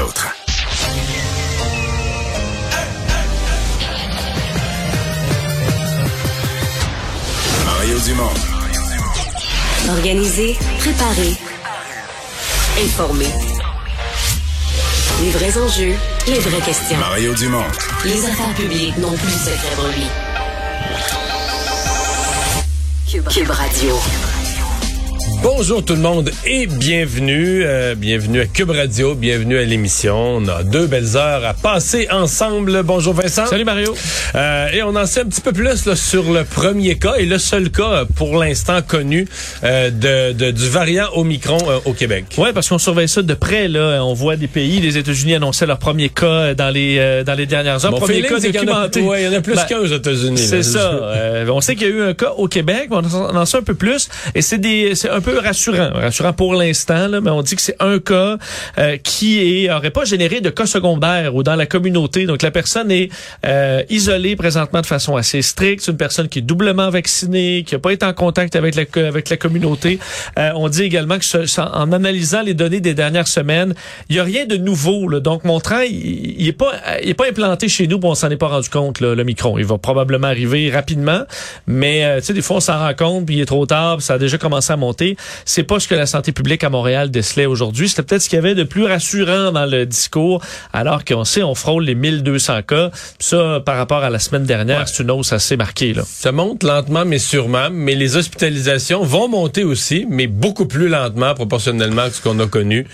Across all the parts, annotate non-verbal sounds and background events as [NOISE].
autres. Mario Dumont. Organiser, préparer, informer. Les vrais enjeux, les vraies questions. Mario Dumont. Les affaires publiques n'ont plus de secret pour lui. Cube, Cube Radio. Bonjour tout le monde et bienvenue, euh, bienvenue à Cube Radio, bienvenue à l'émission. On a deux belles heures à passer ensemble. Bonjour Vincent. Salut Mario. Euh, et on en sait un petit peu plus là, sur le premier cas et le seul cas euh, pour l'instant connu euh, de, de, du variant Omicron euh, au Québec. Ouais, parce qu'on surveille ça de près là. On voit des pays, les États-Unis annonçaient leur premier cas dans les euh, dans les dernières heures. Mon premier cas documenté. ouais, il y en a plus Ben, qu'un aux États-Unis. C'est ça. Euh, on sait qu'il y a eu un cas au Québec, mais on en en sait un peu plus. Et c'est des, c'est un peu rassurant, rassurant pour l'instant. Mais on dit que c'est un cas euh, qui est aurait pas généré de cas secondaires ou dans la communauté. Donc la personne est euh, isolée présentement de façon assez stricte. Une personne qui est doublement vaccinée, qui n'a pas été en contact avec la avec la communauté. Euh, on dit également que ce- en analysant les données des dernières semaines, il y a rien de nouveau. Là. Donc montrant, il, il est pas, est pas implanté chez nous, puis on s'en est pas rendu compte là, le micron. Il va probablement arriver rapidement, mais euh, des fois on s'en rend compte, puis il est trop tard, puis ça a déjà commencé à monter. C'est pas ce que la santé publique à Montréal décelait aujourd'hui. C'était peut-être ce qu'il y avait de plus rassurant dans le discours, alors qu'on sait on frôle les 1200 cas. Ça, par rapport à la semaine dernière, Ouais. c'est une hausse assez marquée là. Ça monte lentement mais sûrement, mais les hospitalisations vont monter aussi, mais beaucoup plus lentement proportionnellement que ce qu'on a connu.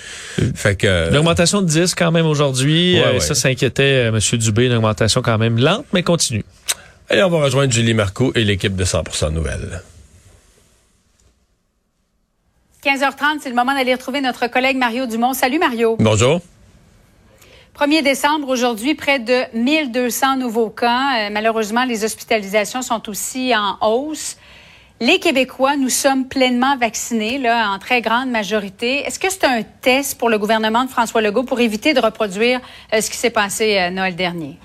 Fait que Une augmentation de 10 quand même aujourd'hui. Ouais, Euh, ouais. Ça s'inquiétait euh, M. Dubé, une augmentation quand même lente, mais continue. Et on va rejoindre Julie Marcoux et l'équipe de 100% Nouvelles. 15h30, c'est le moment d'aller retrouver notre collègue Mario Dumont. Salut Mario. Bonjour. 1er décembre, aujourd'hui, près de 1200 nouveaux cas. Euh, malheureusement, les hospitalisations sont aussi en hausse. Les Québécois, nous sommes pleinement vaccinés, là, en très grande majorité. Est-ce que c'est un test pour le gouvernement de François Legault pour éviter de reproduire euh, ce qui s'est passé euh, Noël dernier?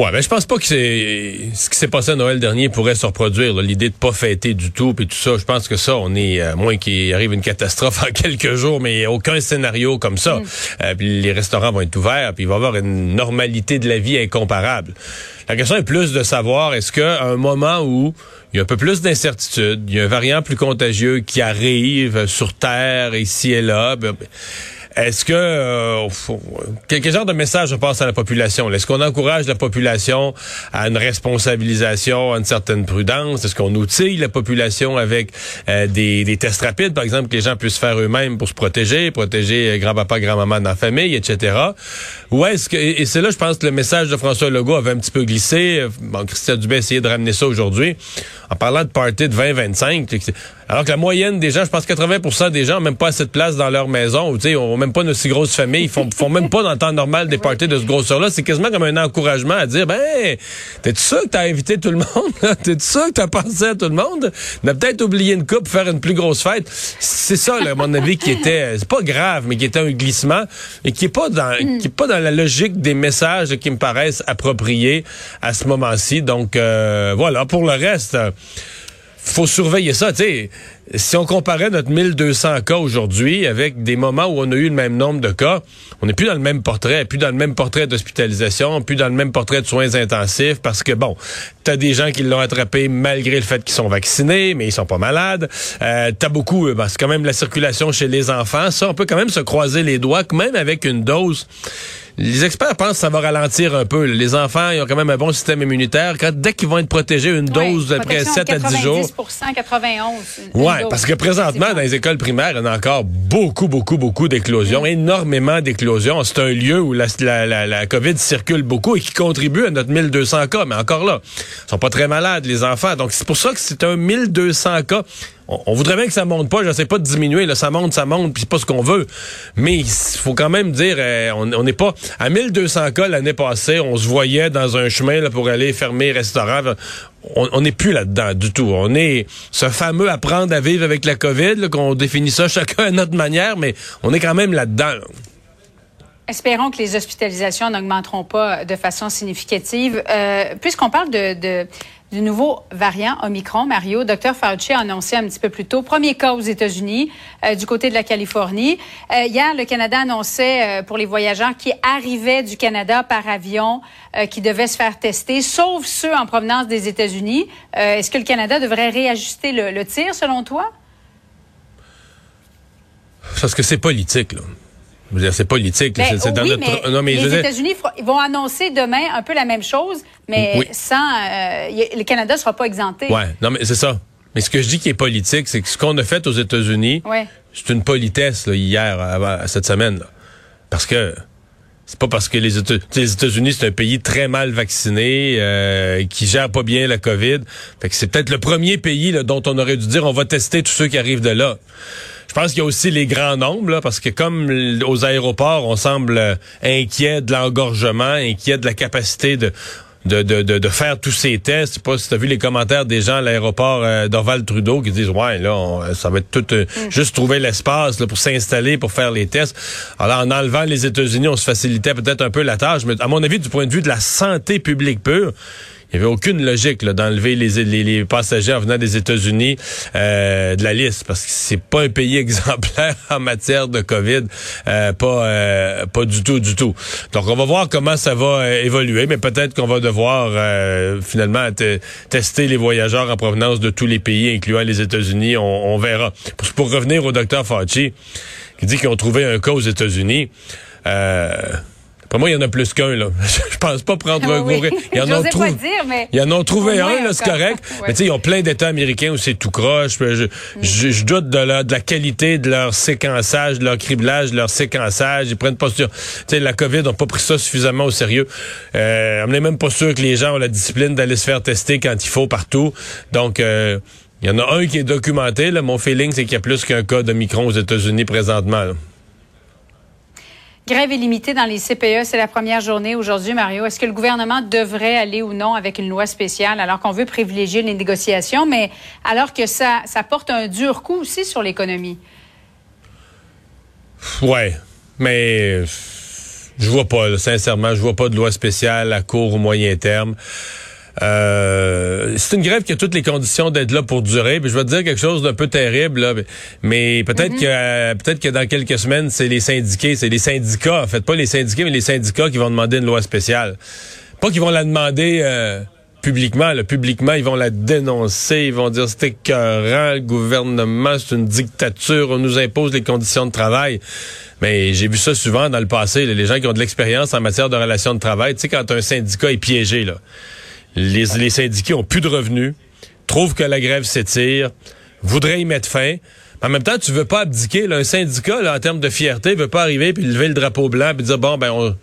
Ouais, ben je pense pas que c'est ce qui s'est passé à Noël dernier pourrait se reproduire. là. L'idée de pas fêter du tout puis tout ça, je pense que ça, on est à moins qu'il arrive une catastrophe [LAUGHS] en quelques jours, mais il y a aucun scénario comme ça. Euh, puis les restaurants vont être ouverts, puis il va y avoir une normalité de la vie incomparable. La question est plus de savoir est-ce qu'à un moment où il y a un peu plus d'incertitude, il y a un variant plus contagieux qui arrive sur Terre ici et là. ben, est-ce que euh, quel, genre de message on passe à la population? Est-ce qu'on encourage la population à une responsabilisation, à une certaine prudence? Est-ce qu'on outille la population avec euh, des, des tests rapides, par exemple, que les gens puissent faire eux-mêmes pour se protéger, protéger euh, grand-papa, grand-maman dans la famille, etc. Ou est-ce que et et c'est là, je pense, que le message de François Legault avait un petit peu glissé. Bon, Christian Dubé a essayé de ramener ça aujourd'hui en parlant de party de 20-25. Alors que la moyenne des gens, je pense 80% des gens n'ont même pas assez de place dans leur maison, ou tu sais, ont même pas une aussi grosse famille, ils font, font même pas dans le temps normal des parties de ce grosseur-là. C'est quasiment comme un encouragement à dire, ben, t'es-tu sûr que t'as invité tout le monde? T'es-tu sûr que t'as pensé à tout le monde? On a peut-être oublié une coupe, faire une plus grosse fête. C'est ça, là, à mon avis, qui était, c'est pas grave, mais qui était un glissement et qui est pas dans, qui est pas dans la logique des messages qui me paraissent appropriés à ce moment-ci. Donc, euh, voilà. Pour le reste, faut surveiller ça. Sais, si on comparait notre 1200 cas aujourd'hui avec des moments où on a eu le même nombre de cas, on n'est plus dans le même portrait, plus dans le même portrait d'hospitalisation, plus dans le même portrait de soins intensifs, parce que bon, t'as des gens qui l'ont attrapé malgré le fait qu'ils sont vaccinés, mais ils sont pas malades. Euh, t'as beaucoup, ben, c'est quand même la circulation chez les enfants. Ça, on peut quand même se croiser les doigts, que même avec une dose. Les experts pensent que ça va ralentir un peu. Les enfants, ils ont quand même un bon système immunitaire. Quand, dès qu'ils vont être protégés une dose Ouais, après protection 7 à 10 jours. 90 91. une- une Ouais, dose. parce que présentement, dans les écoles primaires, il y en a encore beaucoup, beaucoup, beaucoup d'éclosions, énormément d'éclosions. C'est un lieu où la, la, la, la COVID circule beaucoup et qui contribue à notre 1200 cas. Mais encore là, ils sont pas très malades, les enfants. Donc, c'est pour ça que c'est un 1200 cas. On, voudrait bien que ça monte pas. Je sais pas de diminuer. Là, ça monte, ça monte, puis c'est pas ce qu'on veut. Mais il faut quand même dire, euh, on n'est pas à 1200 cas l'année passée. On se voyait dans un chemin là, pour aller fermer restaurant. On n'est plus là-dedans du tout. On est ce fameux apprendre à vivre avec la COVID, qu'on définit ça chacun à notre manière, mais on est quand même là-dedans. là. Espérons que les hospitalisations n'augmenteront pas de façon significative. Euh, Puisqu'on parle de, du nouveau variant Omicron. Mario, Dr Fauci a annoncé un petit peu plus tôt, premier cas aux États-Unis, euh, du côté de la Californie. Euh, hier, le Canada annonçait euh, pour les voyageurs qui arrivaient du Canada par avion, qui devaient se faire tester, sauf ceux en provenance des États-Unis. Est-ce que le Canada devrait réajuster le, le tir, selon toi? Parce que c'est politique, là. C'est politique. Ben, c'est dans notre... non, mais les États-Unis vont annoncer demain un peu la même chose, mais sans euh, le Canada sera pas exempté. Ouais, non, mais c'est ça. Mais ce que je dis qui est politique, c'est que ce qu'on a fait aux États-Unis, c'est une politesse là, hier, cette semaine. Là. Parce que c'est pas parce que les États-Unis, c'est un pays très mal vacciné, euh, qui gère pas bien la COVID. Fait que c'est peut-être le premier pays là, dont on aurait dû dire on va tester tous ceux qui arrivent de là. Je pense qu'il y a aussi les grands nombres, là, parce que comme aux aéroports, on semble inquiet de l'engorgement, inquiet de la capacité de de, de, de, faire tous ces tests. Je sais pas si tu as vu les commentaires des gens à l'aéroport euh, d'Orval Trudeau qui disent Ouais, là, ça va être tout euh, mm. juste trouver l'espace pour s'installer, pour faire les tests. Alors, en enlevant les États-Unis, on se facilitait peut-être un peu la tâche, mais à mon avis, du point de vue de la santé publique pure, il n'y avait aucune logique d'enlever les, les, passagers en venant des États-Unis euh, de la liste parce que c'est pas un pays [LAUGHS] exemplaire en matière de COVID, euh, pas euh, pas du tout, du tout. Donc on va voir comment ça va évoluer, mais peut-être qu'on va devoir finalement tester les voyageurs en provenance de tous les pays, incluant les États-Unis. On, verra. Pour, pour, revenir au docteur Fauci, qui dit qu'ils ont trouvé un cas aux États-Unis. Euh, pour moi, il y en a plus qu'un, là. [LAUGHS] Je pense pas prendre un gros Il en ont trouvé. Ils en ont trouvé un, là, c'est correct. [LAUGHS] Mais tu sais, ils ont plein d'États américains où c'est tout croche. Je, je, doute de la, de la qualité de leur séquençage, de leur criblage, de leur séquençage. Ils prennent pas sûr. Tu sais, la COVID n'a pas pris ça suffisamment au sérieux. Euh, on n'est même pas sûr que les gens ont la discipline d'aller se faire tester quand il faut partout. Donc, euh, il y en a un qui est documenté. Là. Mon feeling, c'est qu'il y a plus qu'un cas de micron aux États-Unis présentement. Grève illimitée dans les CPE, c'est la première journée aujourd'hui, Mario. Est-ce que le gouvernement devrait aller ou non avec une loi spéciale alors qu'on veut privilégier les négociations, mais alors que ça, ça porte un dur coup aussi sur l'économie? Ouais, mais je vois pas, sincèrement, je vois pas de loi spéciale à court ou moyen terme. Euh, c'est une grève qui a toutes les conditions d'être là pour durer. Puis je vais te dire quelque chose d'un peu terrible, là, mais peut-être mm-hmm. que peut-être que dans quelques semaines, c'est les syndiqués, c'est les syndicats, en fait, pas les syndiqués, mais les syndicats qui vont demander une loi spéciale. Pas qu'ils vont la demander euh, publiquement. Là, publiquement, ils vont la dénoncer, ils vont dire c'est écœurant, le gouvernement, c'est une dictature, on nous impose les conditions de travail. Mais j'ai vu ça souvent dans le passé, les gens qui ont de l'expérience en matière de relations de travail. Tu sais, quand un syndicat est piégé, là les, les syndiqués ont plus de revenus, trouvent que la grève s'étire, voudraient y mettre fin. En même temps, tu veux pas abdiquer. Là, un syndicat, en termes de fierté, veut pas arriver puis lever le drapeau blanc puis dire bon ben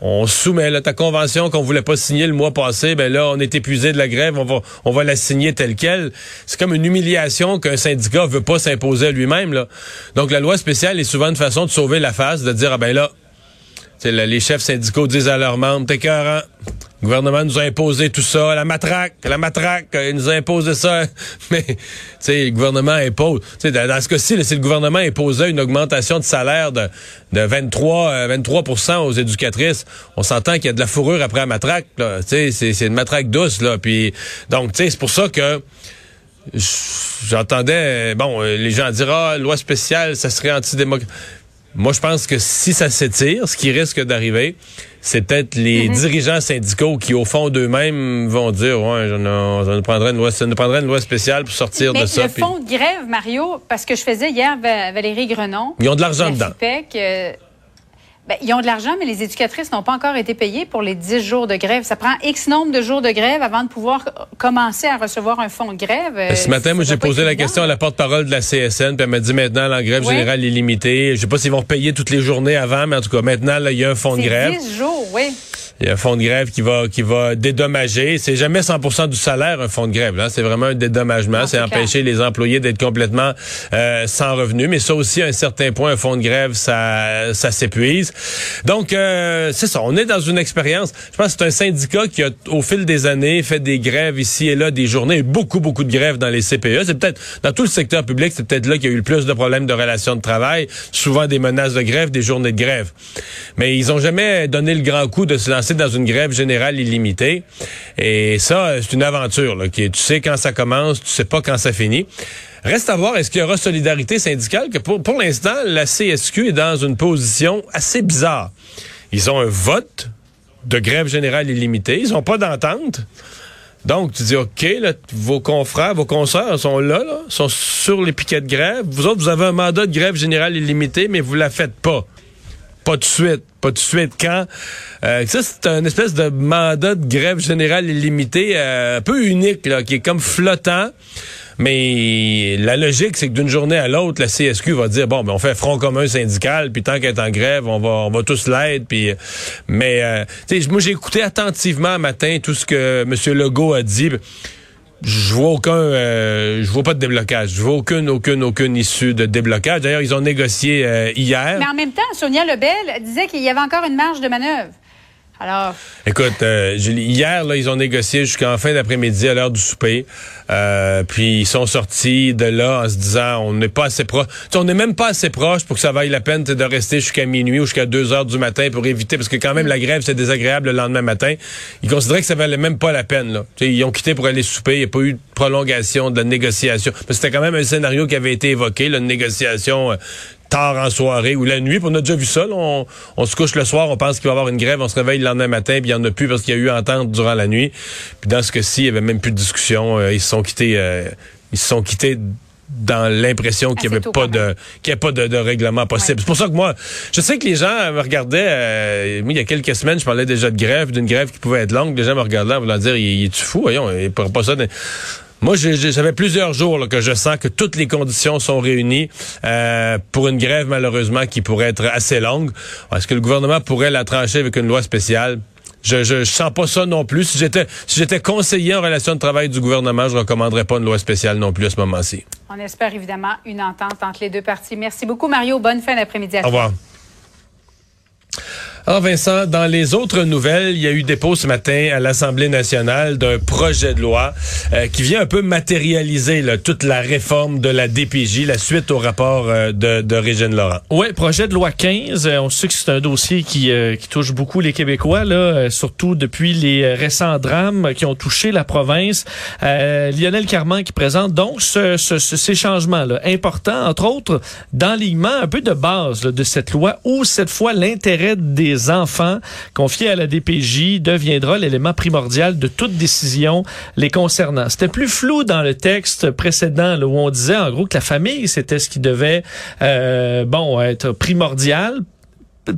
on, soumet là, ta convention qu'on voulait pas signer le mois passé, ben là on est épuisé de la grève, on va on va la signer telle quelle. C'est comme une humiliation qu'un syndicat veut pas s'imposer lui-même là. Donc la loi spéciale est souvent une façon de sauver la face, de dire ah ben là, les chefs syndicaux disent à leurs membres t'es Le gouvernement nous a imposé tout ça, la matraque, la matraque, il nous a imposé ça. [LAUGHS] Mais, tu sais, le gouvernement impose. Tu sais, dans, ce cas-ci, si le gouvernement imposait une augmentation de salaire de, de 23, 23 euh, aux éducatrices, on s'entend qu'il y a de la fourrure après la matraque. Tu sais, c'est une matraque douce, là. Puis, donc, tu sais, c'est pour ça que j'entendais, bon, euh, les gens dire, ah, loi spéciale, ça serait antidémocratique. Moi, je pense que si ça s'étire, ce qui risque d'arriver, c'est peut-être les mhm. dirigeants syndicaux qui, au fond d'eux-mêmes, vont dire ouais, ça nous prendrait une loi, ça nous prendrait une loi spéciale pour sortir de ça. Le fond de grève, Mario, parce que je faisais hier Valérie Grenon. Ils ont de l'argent dedans. Ben, ils ont de l'argent, mais les éducatrices n'ont pas encore été payées pour les 10 jours de grève. Ça prend X nombre de jours de grève avant de pouvoir commencer à recevoir un fonds de grève. Ben, ce matin, moi, j'ai posé la question à la porte-parole de la CSN, puis elle m'a dit maintenant, la grève générale est limitée. Je sais pas s'ils vont payer toutes les journées avant, mais en tout cas, maintenant, il y a un fonds de grève. 10 jours, oui. Il y a un fonds de grève qui va qui va dédommager. C'est jamais 100% du salaire un fonds de grève. Là, c'est vraiment un dédommagement. C'est empêcher les employés d'être complètement euh, sans revenus. Mais ça aussi, à un certain point, un fonds de grève, ça ça s'épuise. Donc euh, c'est ça. On est dans une expérience. Je pense que c'est un syndicat qui a, au fil des années, fait des grèves ici et là, des journées, beaucoup beaucoup de grèves dans les CPE. C'est peut-être dans tout le secteur public, c'est peut-être là qu'il y a eu le plus de problèmes de relations de travail. Souvent des menaces de grève, des journées de grève. Mais ils ont jamais donné le grand coup de se lancer dans une grève générale illimitée. Et ça, c'est une aventure. Qui, tu sais quand ça commence, tu sais pas quand ça finit. Reste à voir, est-ce qu'il y aura solidarité syndicale? Que pour, l'instant, la CSQ est dans une position assez bizarre. Ils ont un vote de grève générale illimitée. Ils n'ont pas d'entente. Donc, tu dis, OK, là, vos confrères, vos consoeurs sont là, là, sont sur les piquets de grève. Vous autres, vous avez un mandat de grève générale illimitée, mais vous la faites pas. Pas de suite. Pas de suite. Quand? Euh, ça, c'est un espèce de mandat de grève générale illimitée euh, un peu unique, là, qui est comme flottant. Mais la logique, c'est que d'une journée à l'autre, la CSQ va dire bon, ben on fait front commun syndical, puis tant qu'elle est en grève, on va, on va tous l'aide. Puis, mais euh, moi, j'ai écouté attentivement matin tout ce que M. Legault a dit. Je vois aucun, euh, je vois pas de déblocage. Je vois aucune, aucune, aucune issue de déblocage. D'ailleurs, ils ont négocié euh, hier. Mais en même temps, Sonia Lebel disait qu'il y avait encore une marge de manœuvre. Alors? Écoute, euh, hier, là, ils ont négocié jusqu'en fin d'après-midi à l'heure du souper. Euh, puis ils sont sortis de là en se disant on n'est pas assez proche. On n'est même pas assez proche pour que ça vaille la peine de rester jusqu'à minuit ou jusqu'à 2 heures du matin pour éviter, parce que quand même la grève, c'est désagréable le lendemain matin. Ils considéraient que ça valait même pas la peine. Là. ils ont quitté pour aller souper. Il n'y a pas eu de prolongation de la négociation. C'était quand même un scénario qui avait été évoqué, là, une négociation euh, tard en soirée ou la nuit. on a déjà vu ça. On, se couche le soir, on pense qu'il va y avoir une grève, on se réveille le lendemain matin, puis il n'y en a plus parce qu'il y a eu entente durant la nuit. Puis dans ce cas-ci, il n'y avait même plus de discussion. Euh, ils se sont quittés. Euh, ils se sont quittés dans l'impression qu'il n'y avait pas de qu'il y pas de, règlement possible. C'est pour ça que moi, je sais que les gens me regardaient. Euh, moi, il y a quelques semaines, je parlais déjà de grève, d'une grève qui pouvait être longue. Les gens me regardaient en voulant dire, il, est-tu fou? Voyons, il pourra pas ça. Moi, j'avais plusieurs jours que je sens que toutes les conditions sont réunies euh, pour une grève, malheureusement, qui pourrait être assez longue. Est-ce que le gouvernement pourrait la trancher avec une loi spéciale? Je, je, sens pas ça non plus. Si j'étais si j'étais conseiller en relation de travail du gouvernement, je recommanderais pas une loi spéciale non plus à ce moment-ci. On espère évidemment une entente entre les deux parties. Merci beaucoup, Mario. Bonne fin d'après-midi à Au revoir. Alors Vincent, dans les autres nouvelles, il y a eu dépôt ce matin à l'Assemblée nationale d'un projet de loi euh, qui vient un peu matérialiser là, toute la réforme de la DPJ, la suite au rapport euh, de, de Régine Laurent. Oui, projet de loi 15. Euh, on sait que c'est un dossier qui, qui touche beaucoup les Québécois, là, surtout depuis les récents drames qui ont touché la province. Lionel Carman qui présente donc ce, ce, ces changements là, importants, entre autres, d'enlignement un peu de base de cette loi où cette fois l'intérêt des enfants confiés à la DPJ deviendra l'élément primordial de toute décision les concernant. C'était plus flou dans le texte précédent où on disait en gros que la famille c'était ce qui devait euh, bon être primordial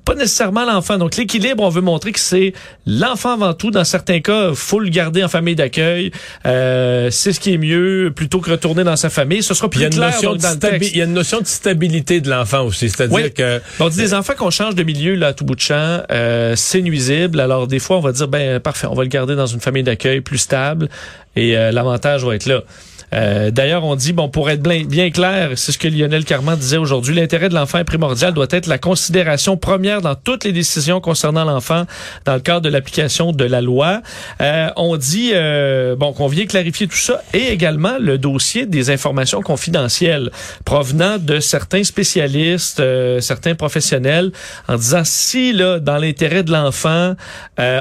pas nécessairement l'enfant. Donc l'équilibre, on veut montrer que c'est l'enfant avant tout. Dans certains cas, faut le garder en famille d'accueil. Euh, c'est ce qui est mieux plutôt que retourner dans sa famille. Ce sera plus il clair dans le texte. Il y a une notion de stabilité de l'enfant aussi, c'est-à-dire que on dit des enfants qu'on change de milieu là à tout bout de champ, euh, c'est nuisible. Alors des fois, on va dire ben parfait, on va le garder dans une famille d'accueil plus stable et euh, l'avantage va être là. Euh, d'ailleurs, on dit, bon, pour être bien clair, c'est ce que Lionel Carman disait aujourd'hui, l'intérêt de l'enfant primordial, doit être la considération première dans toutes les décisions concernant l'enfant dans le cadre de l'application de la loi. Euh, on dit, euh, bon, qu'on vient clarifier tout ça et également le dossier des informations confidentielles provenant de certains spécialistes, certains professionnels, en disant si là, dans l'intérêt de l'enfant,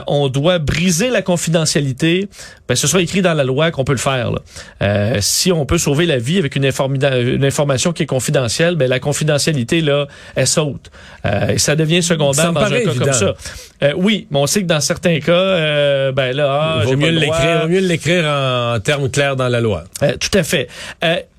on doit briser la confidentialité, ben ce soit écrit dans la loi qu'on peut le faire. Là. Euh, si on peut sauver la vie avec une, information qui est confidentielle, ben la confidentialité là, elle saute. Euh, et ça devient secondaire dans un cas comme ça. Euh, oui, mais on sait que dans certains cas, ben là, ah, vaut mieux l'écrire, mieux l'écrire en termes clairs dans la loi. tout à fait.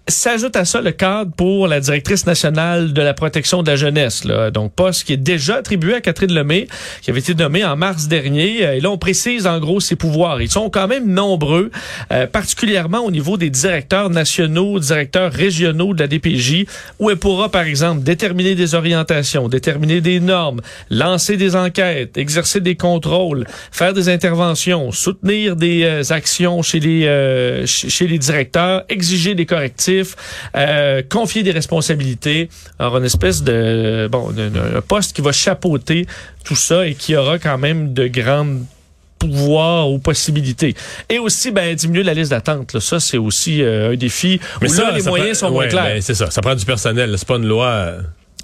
S'ajoute à ça le cadre pour la directrice nationale de la protection de la jeunesse, là. donc poste qui est déjà attribué à Catherine Lemay, qui avait été nommée en mars dernier. Et là, on précise en gros ses pouvoirs. Ils sont quand même nombreux, euh, particulièrement au niveau des directeurs nationaux, directeurs régionaux de la DPJ, où elle pourra, par exemple, déterminer des orientations, déterminer des normes, lancer des enquêtes, exercer des contrôles, faire des interventions, soutenir des euh, actions chez les euh, chez les directeurs, exiger des correctifs euh, confier des responsabilités. Alors, une espèce de, bon, un poste qui va chapeauter tout ça et qui aura quand même de grandes pouvoirs ou possibilités. Et aussi, ben, diminuer la liste d'attente. Ça, c'est aussi euh, un défi. Mais ça, les moyens sont moins clairs. Ben, c'est ça. Ça prend du personnel. C'est pas une loi.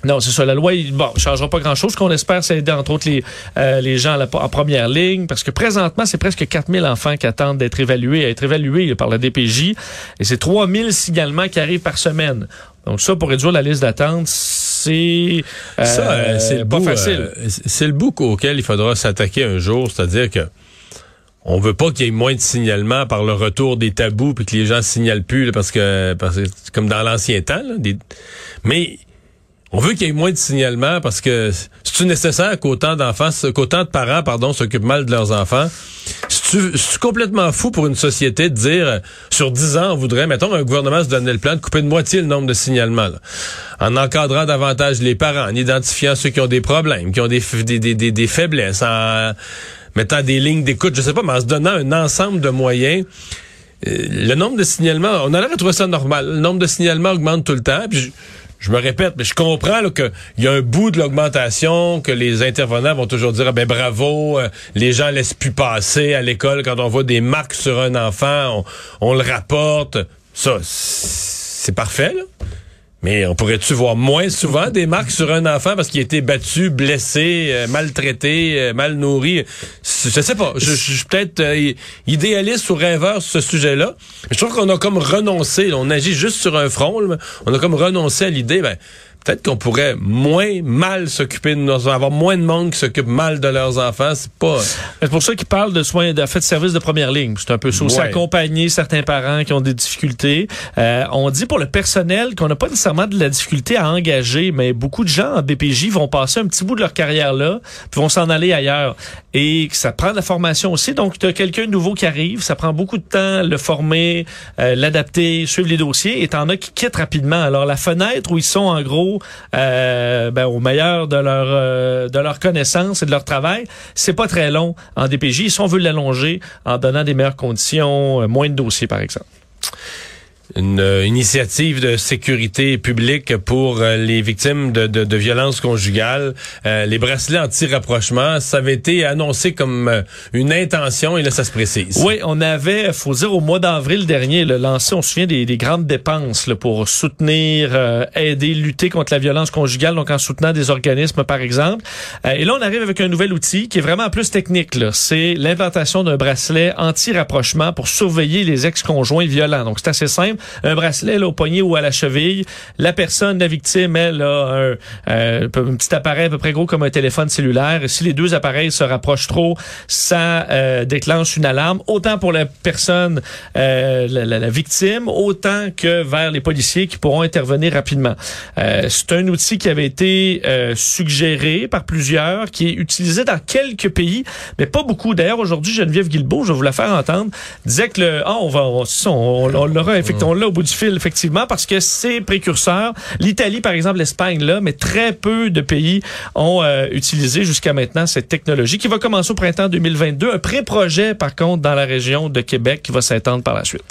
Euh, Non, c'est ça. La loi, bon, changera pas grand-chose. Ce qu'on espère, c'est aider, entre autres, les, euh, les gens à la- en première ligne, parce que présentement, c'est presque 4000 enfants qui attendent d'être évalués, à être évalués par la DPJ, et c'est 3000 signalements qui arrivent par semaine. Donc ça, pour réduire la liste d'attente, c'est euh, euh, pas bout, facile. euh, c'est le bout auquel il faudra s'attaquer un jour, c'est-à-dire que on veut pas qu'il y ait moins de signalements par le retour des tabous puis que les gens signalent plus là, parce que parce que c'est comme dans l'ancien temps là, des- mais on veut qu'il y ait moins de signalements parce que c'est nécessaire qu'autant d'enfants, qu'autant de parents, pardon, s'occupent mal de leurs enfants? C'est complètement fou pour une société de dire sur 10 ans, on voudrait, mettons, un gouvernement se donner le plan de couper de moitié le nombre de signalements, là. en encadrant davantage les parents, en identifiant ceux qui ont des problèmes, qui ont des, faiblesses, en mettant des lignes d'écoute, je sais pas, mais en se donnant un ensemble de moyens. Euh, le nombre de signalements, on a l'air de trouver ça normal. Le nombre de signalements augmente tout le temps. Je, me répète, mais je comprends qu'il y a un bout de l'augmentation, que les intervenants vont toujours dire ah ben bravo, euh, les gens laissent plus passer à l'école quand on voit des marques sur un enfant, on, on le rapporte. Ça, c'est parfait, là. Mais on pourrait-tu voir moins souvent des marques sur un enfant parce qu'il a été battu, blessé, euh, maltraité, euh, mal nourri? Je sais pas. Je, suis peut-être euh, idéaliste ou rêveur sur ce sujet-là. Je trouve qu'on a comme renoncé. on agit juste sur un front. on a comme renoncé à l'idée. Ben, peut-être qu'on pourrait moins mal s'occuper de nos enfants, avoir moins de monde qui s'occupe mal de leurs enfants. C'est pas... C'est pour ça qu'ils parlent de soins, de fait de services de première ligne. C'est un peu ça Ouais. accompagner certains parents qui ont des difficultés. Euh, on dit pour le personnel qu'on n'a pas nécessairement de la difficulté à engager, mais beaucoup de gens en BPJ vont passer un petit bout de leur carrière là, puis vont s'en aller ailleurs. Et ça prend de la formation aussi. Donc, tu as quelqu'un de nouveau qui arrive, ça prend beaucoup de temps, le former, euh, l'adapter, suivre les dossiers, et t'en as qui quittent rapidement. Alors, la fenêtre où ils sont, en gros, euh, ben, au meilleur de leur, euh, de leur connaissance et de leur travail, c'est pas très long en DPJ. Ils sont veut l'allonger en donnant des meilleures conditions, euh, moins de dossiers, par exemple. Une euh, initiative de sécurité publique pour euh, les victimes de, de, de violences conjugales. Euh, les bracelets anti-rapprochement, ça avait été annoncé comme euh, une intention et là, ça se précise. Oui, on avait, faut dire, au mois d'avril dernier, là, lancé, on se souvient des, des grandes dépenses là, pour soutenir, euh, aider, lutter contre la violence conjugale, donc en soutenant des organismes, par exemple. Euh, et là, on arrive avec un nouvel outil qui est vraiment plus technique. C'est l'implantation d'un bracelet anti-rapprochement pour surveiller les ex-conjoints violents. Donc, c'est assez simple. Un bracelet là, au poignet ou à la cheville. La personne, la victime, elle a un, euh, un petit appareil à peu près gros comme un téléphone cellulaire. Si les deux appareils se rapprochent trop, ça euh, déclenche une alarme, autant pour la personne, euh, la, la- victime, autant que vers les policiers qui pourront intervenir rapidement. Euh, c'est un outil qui avait été euh, suggéré par plusieurs, qui est utilisé dans quelques pays, mais pas beaucoup. D'ailleurs, aujourd'hui, Geneviève Guilbeault, je vais vous la faire entendre, disait que le, ah, on va, on, on, on l'aura, effectivement, on l'a au bout du fil, effectivement, parce que c'est précurseur. L'Italie, par exemple, l'Espagne, là, mais très peu de pays ont euh, utilisé jusqu'à maintenant cette technologie qui va commencer au printemps 2022. Un pré-projet, par contre, dans la région de Québec qui va s'étendre par la suite.